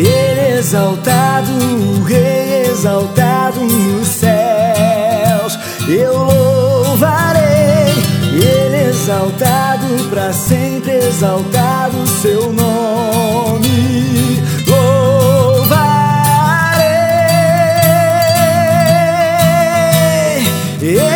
exaltado, o Rei exaltado nos céus. Eu louvarei, Ele exaltado para sempre exaltado seu nome. Louvarei. Ele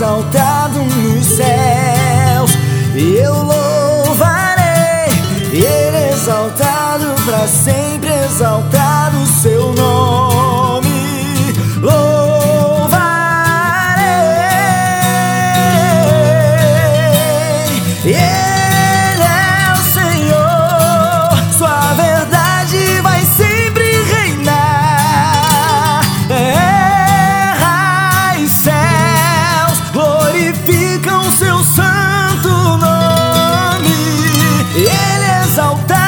exaltado nos céus. Eu louvarei, Ele exaltado para sempre. Ele exalta